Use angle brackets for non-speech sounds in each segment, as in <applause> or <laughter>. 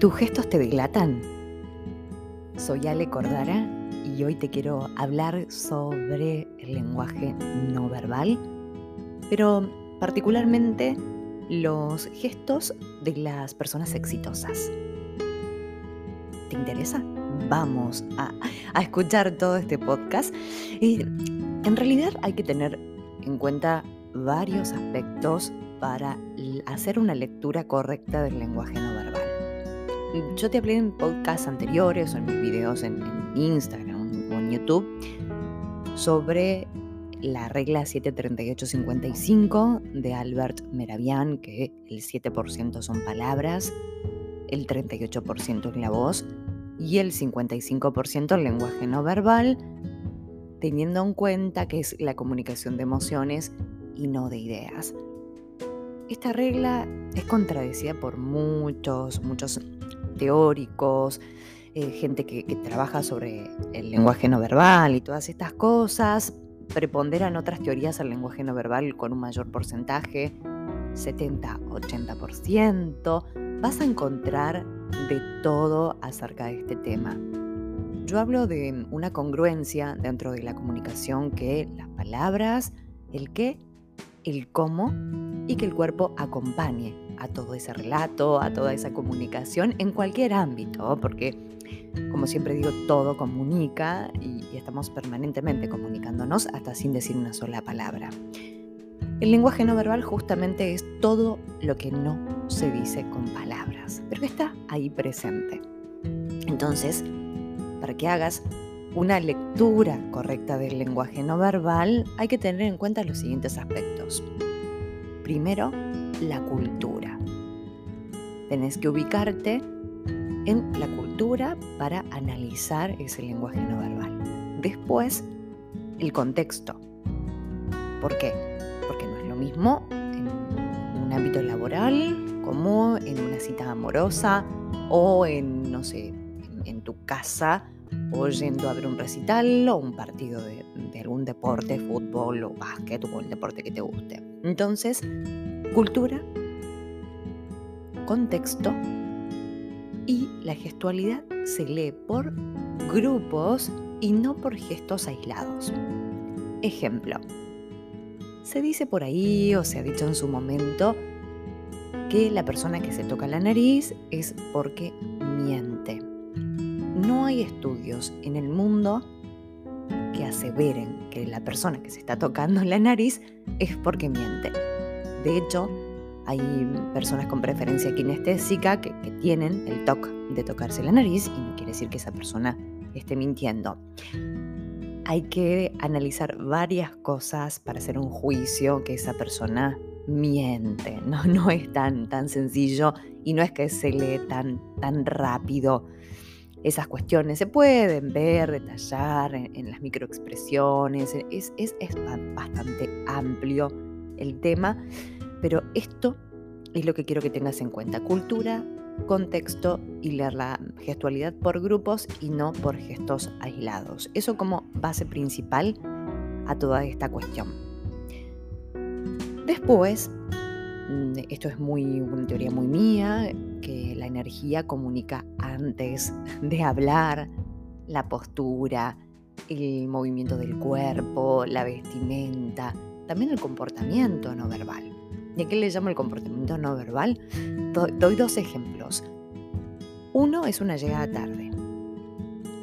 ¿Tus gestos te dilatan? Soy Ale Cordara y hoy te quiero hablar sobre el lenguaje no verbal, pero particularmente los gestos de las personas exitosas. ¿Te interesa? Vamos a, a escuchar todo este podcast. Y en realidad hay que tener en cuenta varios aspectos para hacer una lectura correcta del lenguaje no verbal. Yo te hablé en podcasts anteriores o en mis videos en, Instagram o en YouTube sobre la regla 73855 de Albert Meravian, que el 7% son palabras, el 38% es la voz y el 55% el lenguaje no verbal, teniendo en cuenta que es la comunicación de emociones y no de ideas. Esta regla es contradecida por muchos, muchos teóricos, eh, gente que, trabaja sobre el lenguaje no verbal y todas estas cosas. Preponderan otras teorías al lenguaje no verbal con un mayor porcentaje, 70-80%. Vas a encontrar de todo acerca de este tema. Yo hablo de una congruencia dentro de la comunicación que las palabras, el qué, el cómo y que el cuerpo acompañe a todo ese relato, a toda esa comunicación en cualquier ámbito, porque como siempre digo, todo comunica y, estamos permanentemente comunicándonos hasta sin decir una sola palabra. El lenguaje no verbal justamente es todo lo que no se dice con palabras, pero que está ahí presente. Entonces, para que hagas una lectura correcta del lenguaje no verbal, hay que tener en cuenta los siguientes aspectos. Primero, la cultura. Tenés que ubicarte en la cultura para analizar ese lenguaje no verbal. Después, el contexto. ¿Por qué? Porque no es lo mismo en un ámbito laboral como en una cita amorosa o en, no sé, en, tu casa o yendo a ver un recital o un partido de, de algún deporte, fútbol o básquet o el deporte que te guste. Entonces, cultura, contexto y la gestualidad se lee por grupos y no por gestos aislados. Ejemplo, se dice por ahí o se ha dicho en su momento que la persona que se toca la nariz es porque miente. No hay estudios en el mundo que aseveren que la persona que se está tocando la nariz es porque miente. De hecho, hay personas con preferencia kinestésica que, tienen el toque de tocarse la nariz y no quiere decir que esa persona esté mintiendo. Hay que analizar varias cosas para hacer un juicio que esa persona miente. <laughs> No, no es tan, tan sencillo y no es que se lee tan, tan rápido. Esas cuestiones se pueden ver, detallar en, las microexpresiones. Es, es, es bastante amplio el tema, pero esto es lo que quiero que tengas en cuenta. Cultura, contexto y leer la gestualidad por grupos y no por gestos aislados. Eso como base principal a toda esta cuestión. Después, mm, esto es una teoría muy mía, que la energía comunica antes de hablar, la postura, el movimiento del cuerpo, la vestimenta, también el comportamiento no verbal. ¿Y a qué le llamo el comportamiento no verbal? Doy dos ejemplos. Uno es una llegada tarde.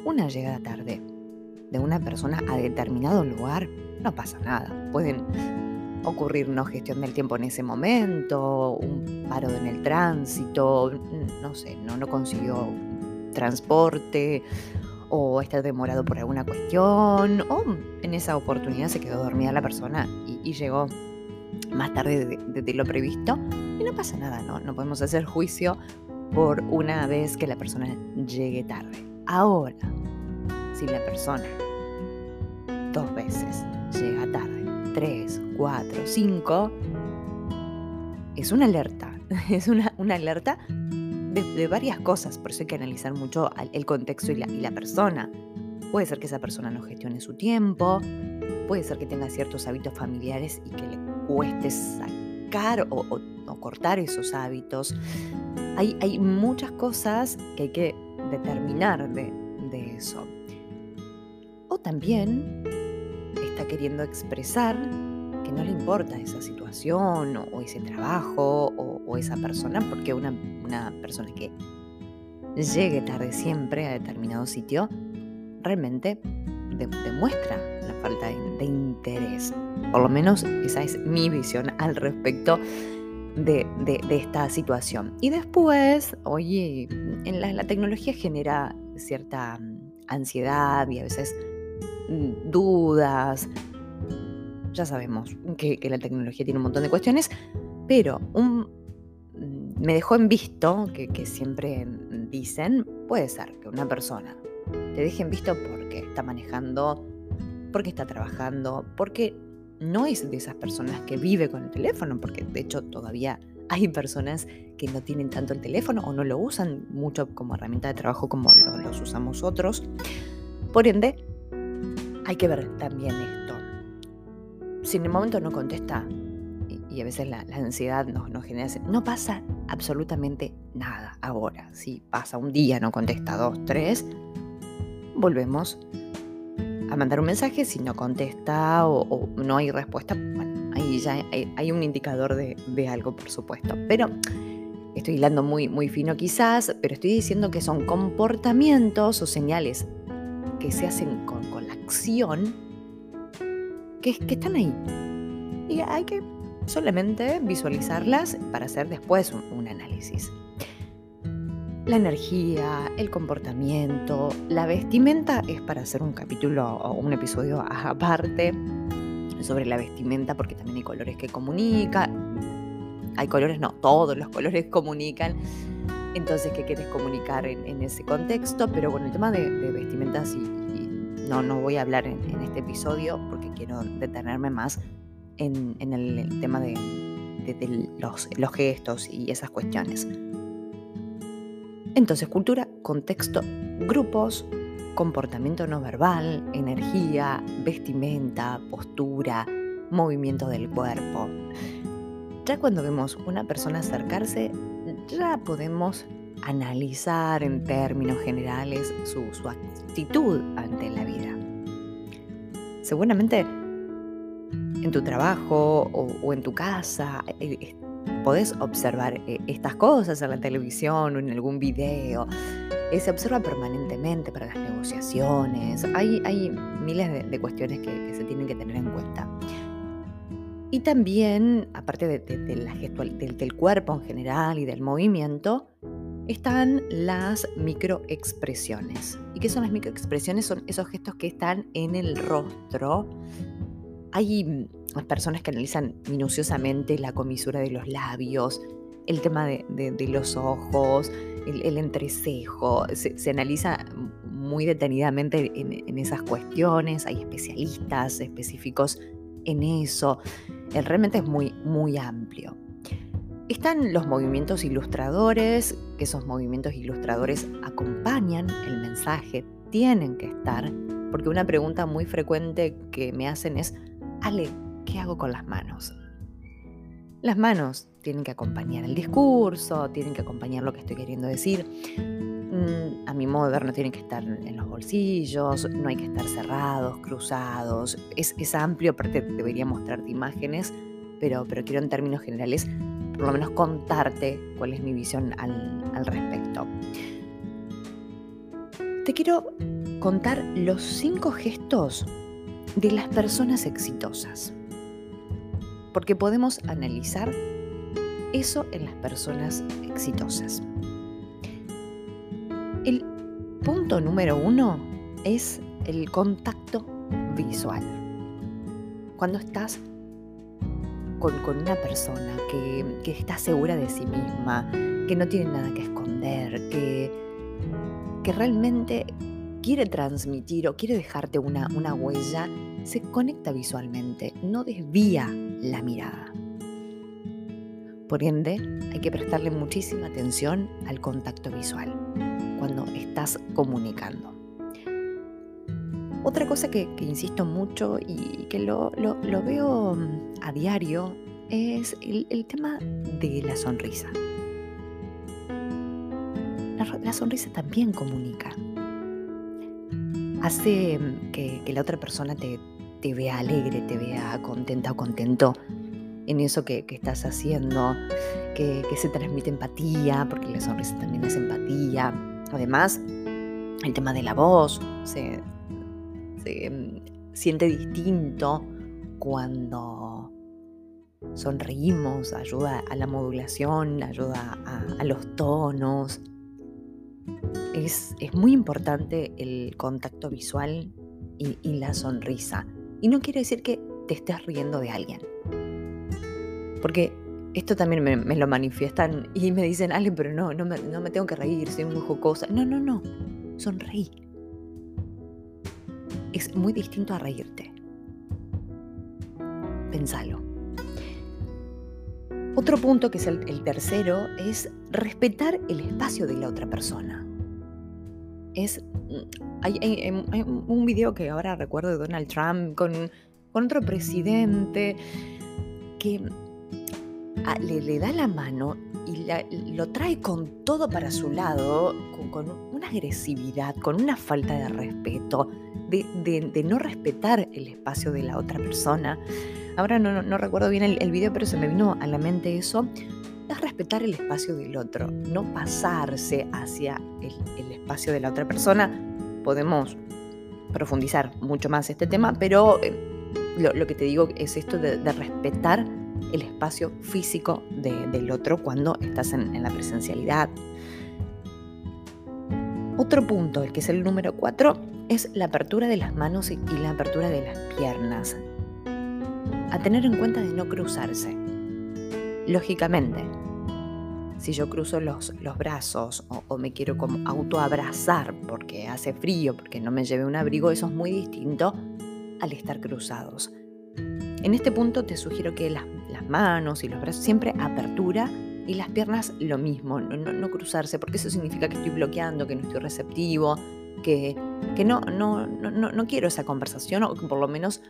Una llegada tarde de una persona a determinado lugar no pasa nada. Pueden ocurrir no gestión del tiempo en ese momento, un paro en el tránsito, no sé, no, no consiguió transporte o está demorado por alguna cuestión, o en esa oportunidad se quedó dormida la persona y, llegó más tarde de, lo previsto y no pasa nada, ¿no? no podemos hacer juicio por una vez que la persona llegue tarde. Ahora, si la persona dos veces llega tarde, tres, cuatro, cinco, es una alerta, <laughs> es una, una alerta de, varias cosas, por eso hay que analizar mucho el contexto y la, persona. Puede ser que esa persona no gestione su tiempo, puede ser que tenga ciertos hábitos familiares y que le cueste sacar o, cortar esos hábitos. Hay, muchas cosas que hay que determinar de, eso. O también está queriendo expresar que no le importa esa situación o, ese trabajo o, esa persona, porque una persona que llegue tarde siempre a determinado sitio, realmente demuestra la falta de, interés. Por lo menos esa es mi visión al respecto de, esta situación. Y después, oye, en la, tecnología genera cierta mm, ansiedad y a veces mm, dudas. Ya sabemos que, la tecnología tiene un montón de cuestiones, pero mm, me dejó en visto que siempre dicen, puede ser que una persona te dejen visto porque está manejando, porque está trabajando, porque no es de esas personas que vive con el teléfono, porque de hecho todavía hay personas que no tienen tanto el teléfono o no lo usan mucho como herramienta de trabajo como lo, los usamos otros. Por ende, hay que ver también esto. Si en el momento no contesta, y, a veces la, ansiedad nos, nos genera, no pasa absolutamente nada ahora. Si pasa un día, no contesta dos, tres, volvemos a mandar un mensaje. Si no contesta o, no hay respuesta, bueno, ahí ya hay, un indicador de, algo, por supuesto. Pero estoy hilando muy, muy fino quizás, pero estoy diciendo que son comportamientos o señales que se hacen con, la acción que, que están ahí. Y hay que solamente visualizarlas para hacer después un análisis la energía, el comportamiento, la vestimenta es para hacer un capítulo o un episodio aparte sobre la vestimenta porque también hay colores que comunican. Hay colores, no, todos los colores comunican. Entonces, ¿qué quieres comunicar en, ese contexto? Pero bueno, el tema de, vestimentas y, no, no voy a hablar en, este episodio porque quiero detenerme más en, el, tema de, los, los gestos y esas cuestiones. Entonces, cultura, contexto, grupos, comportamiento no verbal, energía, vestimenta, postura, movimiento del cuerpo. Ya cuando vemos una persona acercarse, ya podemos analizar en términos generales su, actitud ante la vida. Seguramente en tu trabajo o en tu casa eh, podés observar eh, estas cosas en la televisión o en algún video. Eh, se observa permanentemente para las negociaciones. Hay, hay miles de, cuestiones que, se tienen que tener en cuenta. Y también, aparte de, la gestual, del, cuerpo en general y del movimiento, están las microexpresiones. ¿Y qué son las microexpresiones? Son esos gestos que están en el rostro. Hay personas que analizan minuciosamente la comisura de los labios, el tema de, los ojos, el, entrecejo, se, analiza muy detenidamente en, esas cuestiones, hay especialistas específicos en eso, realmente es muy, muy amplio. Están los movimientos ilustradores, que esos movimientos ilustradores acompañan el mensaje, tienen que estar, porque una pregunta muy frecuente que me hacen es, ¿qué hago con las manos? Las manos tienen que acompañar el discurso, tienen que acompañar lo que estoy queriendo decir. Mm, a mi modo de ver, no tienen que estar en los bolsillos, no hay que estar cerrados, cruzados. Es, amplio, aparte debería mostrarte imágenes, pero, pero quiero en términos generales por lo menos contarte cuál es mi visión al respecto. Te quiero contar los cinco gestos de las personas exitosas porque podemos analizar eso en las personas exitosas. El punto número uno es el contacto visual. Cuando estás con, una persona que, está segura de sí misma, que no tiene nada que esconder, que, que realmente quiere transmitir o quiere dejarte una, una huella, se conecta visualmente, no desvía la mirada. Por ende, hay que prestarle muchísima atención al contacto visual cuando estás comunicando. Otra cosa que, insisto mucho y que lo, veo mm, a diario es el, tema de la sonrisa. La, sonrisa también comunica. Hace mm, que, la otra persona te, vea alegre, te vea contenta o contento en eso que, estás haciendo, que, se transmite empatía, porque la sonrisa también es empatía. Además, el tema de la voz se, mm, siente distinto cuando sonreímos, ayuda a la modulación, ayuda a, los tonos. Es, muy importante el contacto visual y, la sonrisa. Y no quiere decir que te estés riendo de alguien. Porque esto también me, lo manifiestan y me dicen, Ale, pero no, no me, no me tengo que reír, soy muy jocosa. No, no, no, sonreí. Es muy distinto a reírte. Pensalo. Otro punto, que es el, tercero, es respetar el espacio de la otra persona. Es, mm, hay, un video que ahora recuerdo de Donald Trump con, otro presidente que ah, le, da la mano y lo trae con todo para su lado, con, una agresividad, con una falta de respeto, de no respetar el espacio de la otra persona. Ahora no, recuerdo bien el, video, pero se me vino a la mente eso. Es respetar el espacio del otro, no pasarse hacia el, espacio de la otra persona. Podemos profundizar mucho más este tema, pero eh, lo, que te digo es esto de, respetar el espacio físico del otro cuando estás en, la presencialidad. Otro punto, el que es el número cuatro, es la apertura de las manos y la apertura de las piernas a tener en cuenta de no cruzarse. Lógicamente, si yo cruzo los, brazos o, me quiero como autoabrazar porque hace frío, porque no me lleve un abrigo, eso es muy distinto al estar cruzados. En este punto te sugiero que las, manos y los brazos siempre apertura y las piernas lo mismo, no, no, cruzarse, porque eso significa que estoy bloqueando, que no estoy receptivo, que, que no, no, no, no quiero esa conversación o que por lo menos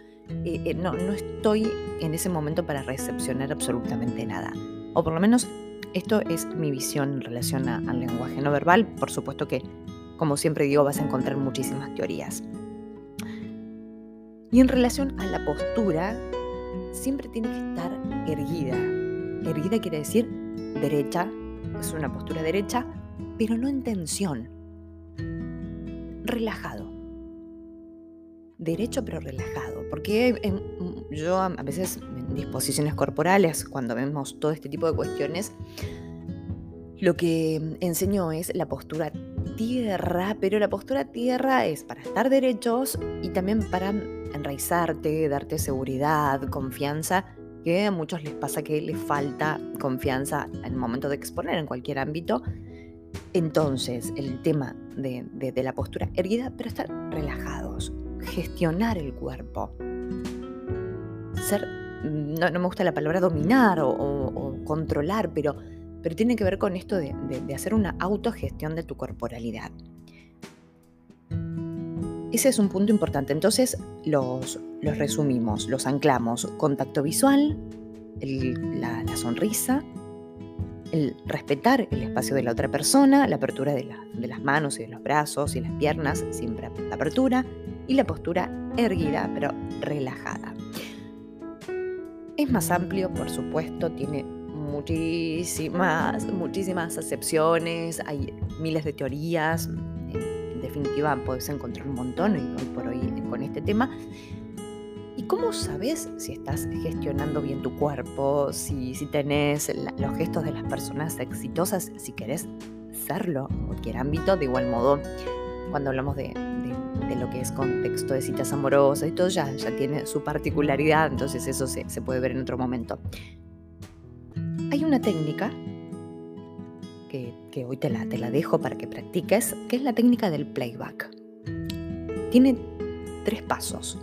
eh, eh, no, no estoy en ese momento para recepcionar absolutamente nada. O por lo menos esto es mi visión en relación al lenguaje no verbal. Por supuesto que, como siempre digo, vas a encontrar muchísimas teorías. Y en relación a la postura, siempre tiene que estar erguida. Erguida quiere decir derecha, es una postura derecha, pero no en tensión. Relajado derecho pero relajado, porque yo a veces en disposiciones corporales, cuando vemos todo este tipo de cuestiones, lo que enseño es la postura tierra, pero la postura tierra es para estar derechos y también para enraizarte, darte seguridad, confianza, que a muchos les pasa que les falta confianza en el momento de exponer en cualquier ámbito. Entonces, el tema de, la postura erguida, pero estar relajados, gestionar el cuerpo. Ser, no, me gusta la palabra dominar o, controlar, pero, pero tiene que ver con esto de, hacer una autogestión de tu corporalidad. Ese es un punto importante. Entonces los, resumimos, los anclamos. Contacto visual, la, sonrisa, el respetar el espacio de la otra persona, la apertura de, las manos y de los brazos y las piernas, siempre la apertura, y la postura erguida pero relajada. Es más amplio, por supuesto, tiene muchísimas, muchísimas acepciones, hay miles de teorías, definitiva puedes encontrar un montón hoy por hoy con este tema. ¿Y cómo sabes si estás gestionando bien tu cuerpo, si, si tenés los gestos de las personas exitosas, si querés serlo en cualquier ámbito? De igual modo, cuando hablamos de, lo que es contexto de citas amorosas y todo ya tiene su particularidad, entonces eso se, puede ver en otro momento. Hay una técnica que, hoy te la, te la dejo para que practiques, que es la técnica del playback. Tiene tres pasos.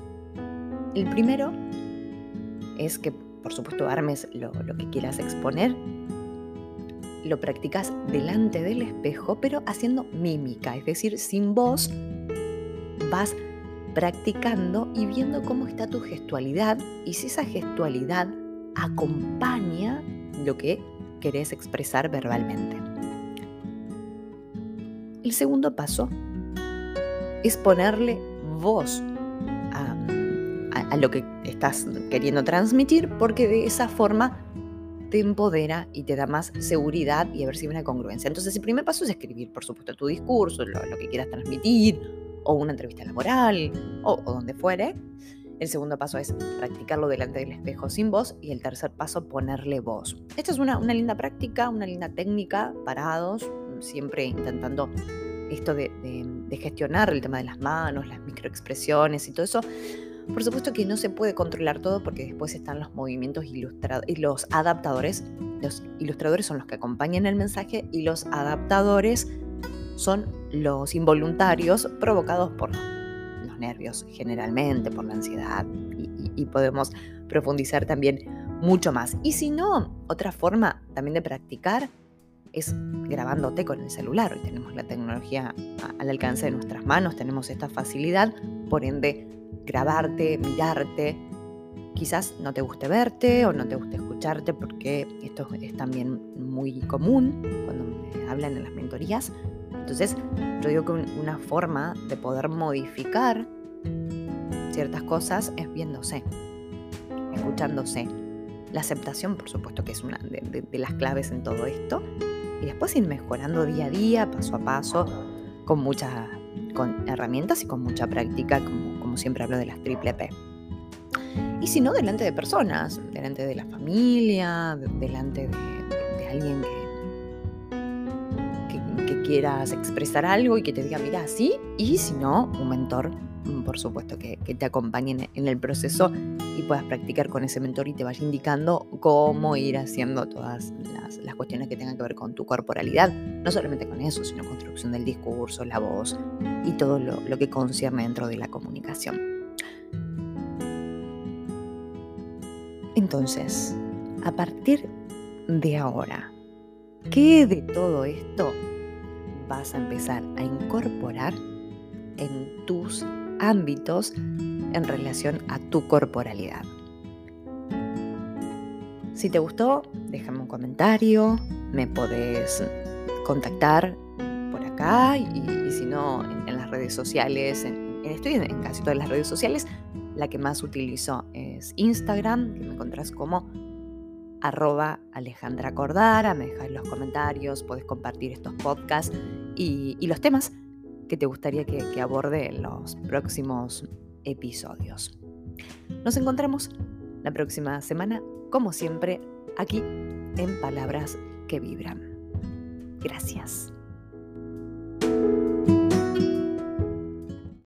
El primero es que, por supuesto, armes lo, lo que quieras exponer. Lo practicas delante del espejo, pero haciendo mímica, es decir, sin voz, vas practicando y viendo cómo está tu gestualidad y si esa gestualidad acompaña lo que querés expresar verbalmente. El segundo paso es ponerle voz a, lo que estás queriendo transmitir porque de esa forma te empodera y te da más seguridad y a ver si hay una congruencia. Entonces el primer paso es escribir, por supuesto, tu discurso, lo, que quieras transmitir, o una entrevista laboral, o, o donde fuere. El segundo paso es practicarlo delante del espejo sin voz y el tercer paso ponerle voz. Esta es una, linda práctica, una linda técnica, parados, siempre intentando esto de, gestionar el tema de las manos, las microexpresiones y todo eso. Por supuesto que no se puede controlar todo porque después están los movimientos ilustrados y los adaptadores. Los ilustradores son los que acompañan el mensaje y los adaptadores son los involuntarios provocados por nervios generalmente, por la ansiedad y, podemos profundizar también mucho más. Y si no, otra forma también de practicar es grabándote con el celular. Hoy tenemos la tecnología al alcance de nuestras manos, tenemos esta facilidad, por ende, grabarte, mirarte. Quizás no te guste verte o no te guste escucharte porque esto es también muy común cuando me hablan en las mentorías. Entonces, yo digo que una forma de poder modificar ciertas cosas es viéndose, escuchándose. La aceptación, por supuesto, que es una de, las claves en todo esto. Y después ir mejorando día a día, paso a paso, con muchas con herramientas y con mucha práctica, como, como siempre hablo de las triple P. Y si no, delante de personas, delante de la familia, delante de, alguien que, que, quieras expresar algo y que te diga, mira, así, y si no, un mentor por supuesto, que, te acompañen en el proceso y puedas practicar con ese mentor y te vaya indicando cómo ir haciendo todas las, cuestiones que tengan que ver con tu corporalidad, no solamente con eso, sino construcción del discurso, la voz y todo lo que concierne dentro de la comunicación. Entonces, a partir de ahora, ¿qué de todo esto vas a empezar a incorporar en tus ámbitos en relación a tu corporalidad. Si te gustó, déjame un comentario, me podés contactar por acá y, si no, en, las redes sociales, estoy en, casi todas las redes sociales, la que más utilizo es Instagram, que me encontrás como arroba Alejandra Cordara, me dejas los comentarios, podés compartir estos podcasts y los temas que te gustaría que, aborde en los próximos episodios. Nos encontramos la próxima semana, como siempre, aquí en Palabras que Vibran. Gracias.